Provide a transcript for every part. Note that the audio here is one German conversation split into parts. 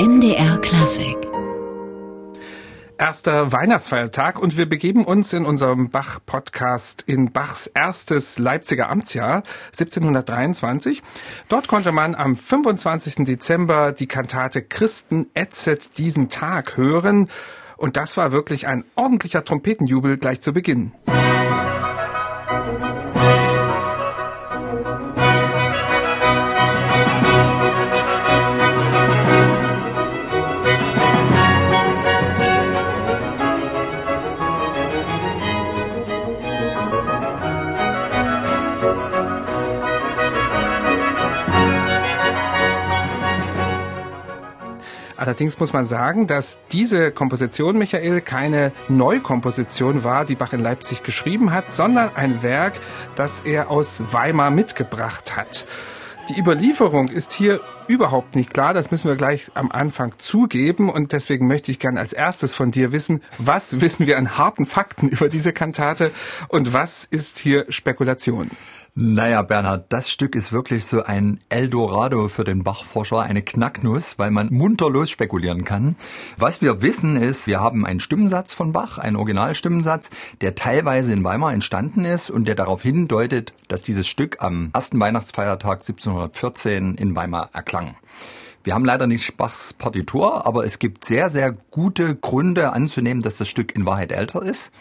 MDR Klassik erster Weihnachtsfeiertag und wir begeben uns in unserem Bach-Podcast in Bachs erstes Leipziger Amtsjahr 1723. Dort konnte man am 25. Dezember die Kantate Christen etzet diesen Tag hören und das war wirklich ein ordentlicher Trompetenjubel gleich zu Beginn. Allerdings muss man sagen, dass diese Komposition, Michael, keine Neukomposition war, die Bach in Leipzig geschrieben hat, sondern ein Werk, das er aus Weimar mitgebracht hat. Die Überlieferung ist hier überhaupt nicht klar. Das müssen wir gleich am Anfang zugeben. Und deswegen möchte ich gerne als erstes von dir wissen, was wissen wir an harten Fakten über diese Kantate und was ist hier Spekulation? Naja, Bernhard, das Stück ist wirklich so ein Eldorado für den Bachforscher, eine Knacknuss, weil man munter losspekulieren kann. Was wir wissen ist, wir haben einen Stimmensatz von Bach, einen Originalstimmensatz, der teilweise in Weimar entstanden ist und der darauf hindeutet, dass dieses Stück am ersten Weihnachtsfeiertag 1714 in Weimar erklang. Wir haben leider nicht Bachs Partitur, aber es gibt sehr, sehr gute Gründe anzunehmen, dass das Stück in Wahrheit älter ist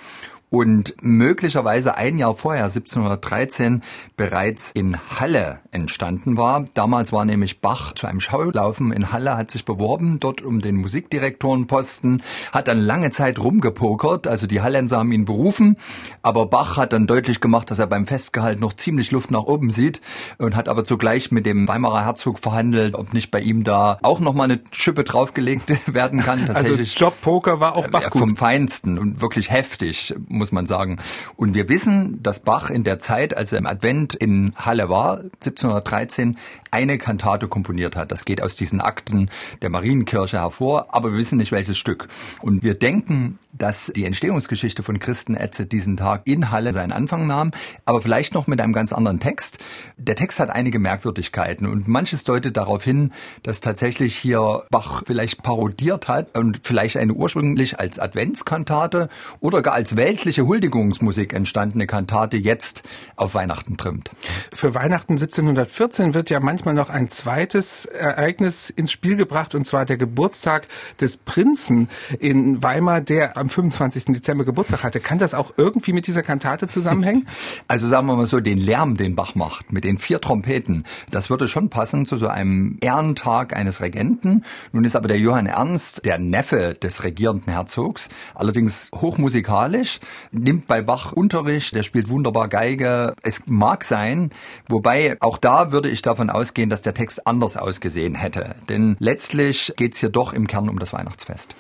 und möglicherweise ein Jahr vorher, 1713, bereits in Halle entstanden war. Damals war nämlich Bach zu einem Schaulaufen in Halle, hat sich beworben, dort um den Musikdirektorenposten, hat dann lange Zeit rumgepokert, also die Hallenser haben ihn berufen, aber Bach hat dann deutlich gemacht, dass er beim Festgehalt noch ziemlich Luft nach oben sieht und hat aber zugleich mit dem Weimarer Herzog verhandelt, ob nicht bei ihm da auch nochmal eine Schippe draufgelegt werden kann. Also Tatsächlich, also Jobpoker war auch Bach gut. Vom Feinsten und wirklich heftig muss man sagen. Und wir wissen, dass Bach in der Zeit, als er im Advent in Halle war, 1713, eine Kantate komponiert hat. Das geht aus diesen Akten der Marienkirche hervor, aber wir wissen nicht welches Stück. Und wir denken, dass die Entstehungsgeschichte von Christen Etze diesen Tag in Halle seinen Anfang nahm, aber vielleicht noch mit einem ganz anderen Text. Der Text hat einige Merkwürdigkeiten und manches deutet darauf hin, dass tatsächlich hier Bach vielleicht parodiert hat und vielleicht eine ursprünglich als Adventskantate oder gar als weltliche Huldigungsmusik entstandene Kantate jetzt auf Weihnachten trimmt. Für Weihnachten 1714 wird ja manchmal noch ein zweites Ereignis ins Spiel gebracht und zwar der Geburtstag des Prinzen in Weimar, der am 25. Dezember Geburtstag hatte. Kann das auch irgendwie mit dieser Kantate zusammenhängen? Also sagen wir mal so, den Lärm, den Bach macht, mit den vier Trompeten, das würde schon passen zu so einem Ehrentag eines Regenten. Nun ist aber der Johann Ernst der Neffe des regierenden Herzogs, allerdings hochmusikalisch, nimmt bei Bach Unterricht, der spielt wunderbar Geige. Es mag sein, wobei auch da würde ich davon ausgehen, dass der Text anders ausgesehen hätte. Denn letztlich geht es hier doch im Kern um das Weihnachtsfest.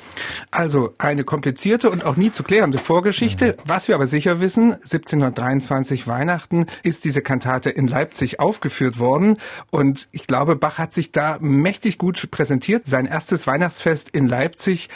Also eine komplizierte und auch nie zu klärende Vorgeschichte. Mhm. Was wir aber sicher wissen, 1723 Weihnachten ist diese Kantate in Leipzig aufgeführt worden und ich glaube, Bach hat sich da mächtig gut präsentiert. Sein erstes Weihnachtsfest in Leipzig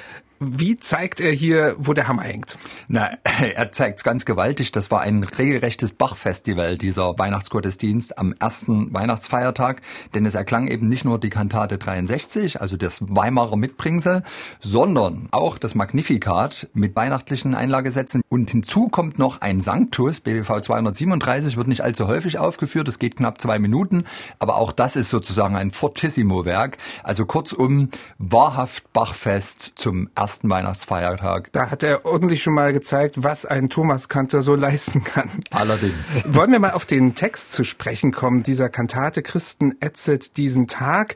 wie zeigt er hier, wo der Hammer hängt? Na, er zeigt es ganz gewaltig. Das war ein regelrechtes Bach-Festival, dieser Weihnachtsgottesdienst am ersten Weihnachtsfeiertag. Denn es erklang eben nicht nur die Kantate 63, also das Weimarer Mitbringsel, sondern auch das Magnificat mit weihnachtlichen Einlagesätzen. Und hinzu kommt noch ein Sanctus, BWV 237, wird nicht allzu häufig aufgeführt. Es geht knapp zwei Minuten. Aber auch das ist sozusagen ein Fortissimo-Werk. Also kurzum, wahrhaft Bachfest zum ersten ersten Weihnachtsfeiertag. Da hat er ordentlich schon mal gezeigt, was ein Thomas Kantor so leisten kann. Allerdings. Wollen wir mal auf den Text zu sprechen kommen, dieser Kantate Christen ätzet diesen Tag.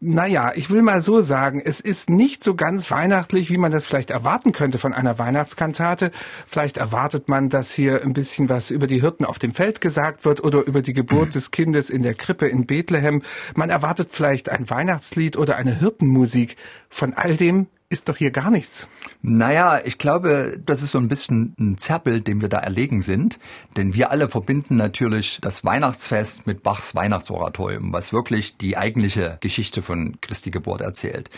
Naja, ich will mal so sagen, es ist nicht so ganz weihnachtlich, wie man das vielleicht erwarten könnte von einer Weihnachtskantate. Vielleicht erwartet man, dass hier ein bisschen was über die Hirten auf dem Feld gesagt wird oder über die Geburt des Kindes in der Krippe in Bethlehem. Man erwartet vielleicht ein Weihnachtslied oder eine Hirtenmusik. Von all dem ist doch hier gar nichts. Naja, ich glaube, das ist so ein bisschen ein Zerrbild, dem wir da erlegen sind. Denn wir alle verbinden natürlich das Weihnachtsfest mit Bachs Weihnachtsoratorium, was wirklich die eigentliche Geschichte von Christi Geburt erzählt.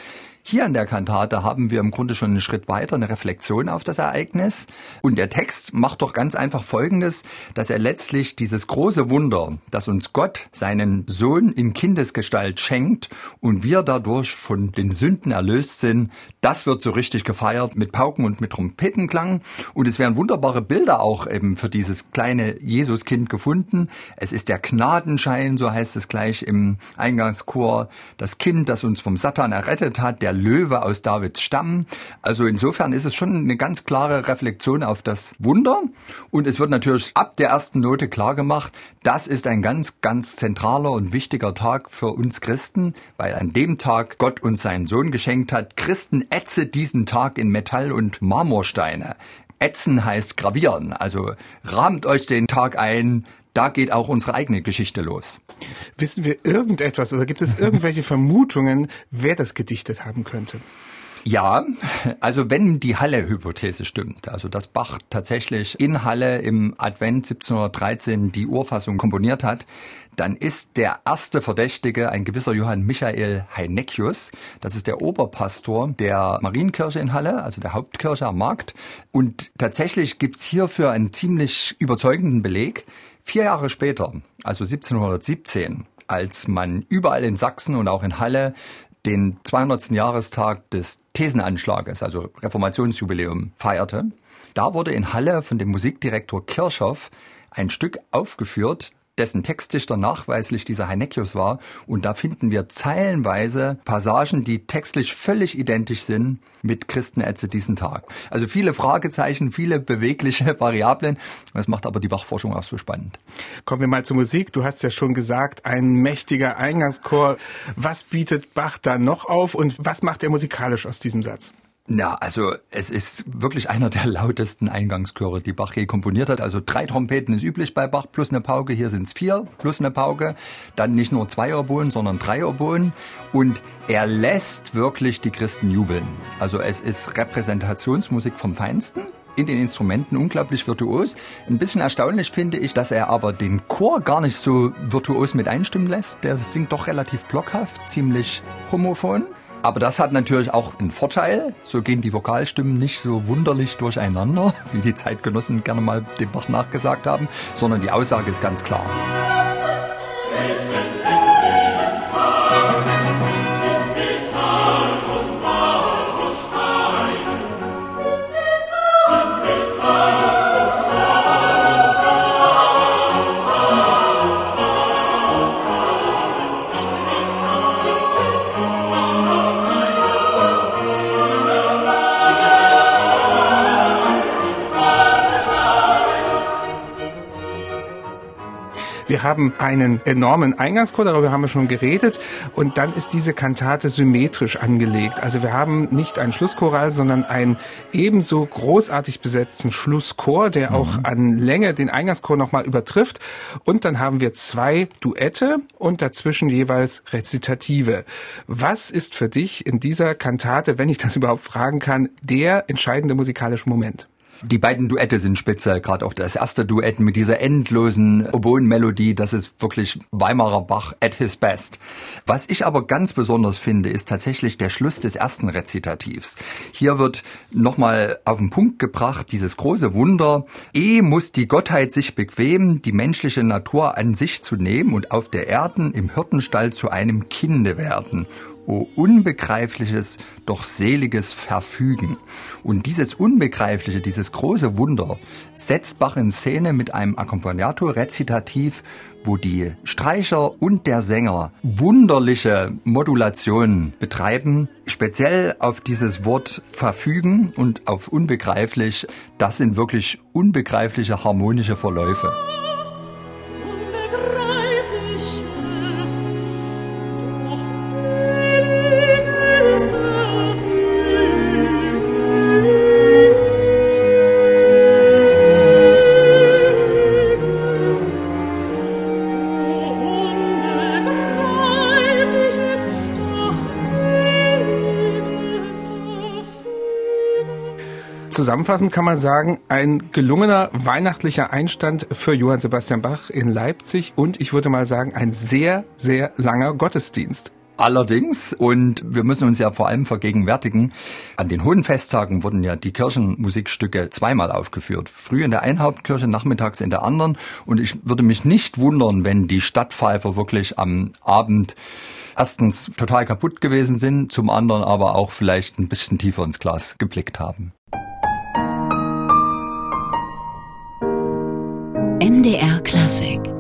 Hier in der Kantate haben wir im Grunde schon einen Schritt weiter, eine Reflexion auf das Ereignis. Und der Text macht doch ganz einfach Folgendes, dass er letztlich dieses große Wunder, dass uns Gott seinen Sohn in Kindesgestalt schenkt und wir dadurch von den Sünden erlöst sind, das wird so richtig gefeiert mit Pauken und mit Trompetenklang. Und es werden wunderbare Bilder auch eben für dieses kleine Jesuskind gefunden. Es ist der Gnadenschein, so heißt es gleich im Eingangschor, das Kind, das uns vom Satan errettet hat, der Löwe aus Davids Stamm. Also insofern ist es schon eine ganz klare Reflexion auf das Wunder. Und es wird natürlich ab der ersten Note klar gemacht, das ist ein ganz, ganz zentraler und wichtiger Tag für uns Christen, weil an dem Tag Gott uns seinen Sohn geschenkt hat. Christen ätze diesen Tag in Metall und Marmorsteine. Ätzen heißt gravieren, also rahmt euch den Tag ein, da geht auch unsere eigene Geschichte los. Wissen wir irgendetwas oder gibt es irgendwelche Vermutungen, wer das gedichtet haben könnte? Ja, also wenn die Halle-Hypothese stimmt, also dass Bach tatsächlich in Halle im Advent 1713 die Urfassung komponiert hat, dann ist der erste Verdächtige ein gewisser Johann Michael Heinekius. Das ist der Oberpastor der Marienkirche in Halle, also der Hauptkirche am Markt. Und tatsächlich gibt's hierfür einen ziemlich überzeugenden Beleg. Vier Jahre später, also 1717, als man überall in Sachsen und auch in Halle den 200. Jahrestag des Thesenanschlages, also Reformationsjubiläum, feierte, da wurde in Halle von dem Musikdirektor Kirchhoff ein Stück aufgeführt, dessen Textdichter nachweislich dieser Heinekius war. Und da finden wir zeilenweise Passagen, die textlich völlig identisch sind mit Christenetze diesen Tag. Also viele Fragezeichen, viele bewegliche Variablen. Das macht aber die Bachforschung auch so spannend. Kommen wir mal zur Musik. Du hast ja schon gesagt, ein mächtiger Eingangschor. Was bietet Bach da noch auf und was macht er musikalisch aus diesem Satz? Na, also es ist wirklich einer der lautesten Eingangschöre, die Bach je komponiert hat. Also drei Trompeten ist üblich bei Bach plus eine Pauke. Hier sind es vier plus eine Pauke. Dann nicht nur zwei Oboen, sondern drei Oboen. Und er lässt wirklich die Christen jubeln. Also es ist Repräsentationsmusik vom Feinsten in den Instrumenten unglaublich virtuos. Ein bisschen erstaunlich finde ich, dass er aber den Chor gar nicht so virtuos mit einstimmen lässt. Der singt doch relativ blockhaft, ziemlich homophon. Aber das hat natürlich auch einen Vorteil. So gehen die Vokalstimmen nicht so wunderlich durcheinander, wie die Zeitgenossen gerne mal dem Bach nachgesagt haben, sondern die Aussage ist ganz klar. Wir haben einen enormen Eingangschor, darüber haben wir schon geredet. Und dann ist diese Kantate symmetrisch angelegt. Also wir haben nicht einen Schlusschoral, sondern einen ebenso großartig besetzten Schlusschor, der auch mhm. an Länge den Eingangschor nochmal übertrifft. Und dann haben wir zwei Duette und dazwischen jeweils Rezitative. Was ist für dich in dieser Kantate, wenn ich das überhaupt fragen kann, der entscheidende musikalische Moment? Die beiden Duette sind speziell, gerade auch das erste Duett mit dieser endlosen Oboen-Melodie, das ist wirklich Weimarer Bach at his best. Was ich aber ganz besonders finde, ist tatsächlich der Schluss des ersten Rezitativs. Hier wird nochmal auf den Punkt gebracht, dieses große Wunder, eh muss die Gottheit sich bequemen, die menschliche Natur an sich zu nehmen und auf der Erden im Hirtenstall zu einem Kinde werden O unbegreifliches, doch seliges Verfügen. Und dieses Unbegreifliche, dieses große Wunder setzt Bach in Szene mit einem Accompagnato-Rezitativ, wo die Streicher und der Sänger wunderliche Modulationen betreiben, speziell auf dieses Wort verfügen und auf unbegreiflich. Das sind wirklich unbegreifliche harmonische Verläufe. Zusammenfassend kann man sagen, ein gelungener weihnachtlicher Einstand für Johann Sebastian Bach in Leipzig und ich würde mal sagen, ein sehr, sehr langer Gottesdienst. Allerdings, und wir müssen uns ja vor allem vergegenwärtigen, an den hohen Festtagen wurden ja die Kirchenmusikstücke zweimal aufgeführt. Früh in der einen Hauptkirche, nachmittags in der anderen. Und ich würde mich nicht wundern, wenn die Stadtpfeifer wirklich am Abend erstens total kaputt gewesen sind, zum anderen aber auch vielleicht ein bisschen tiefer ins Glas geblickt haben. MDR Klassik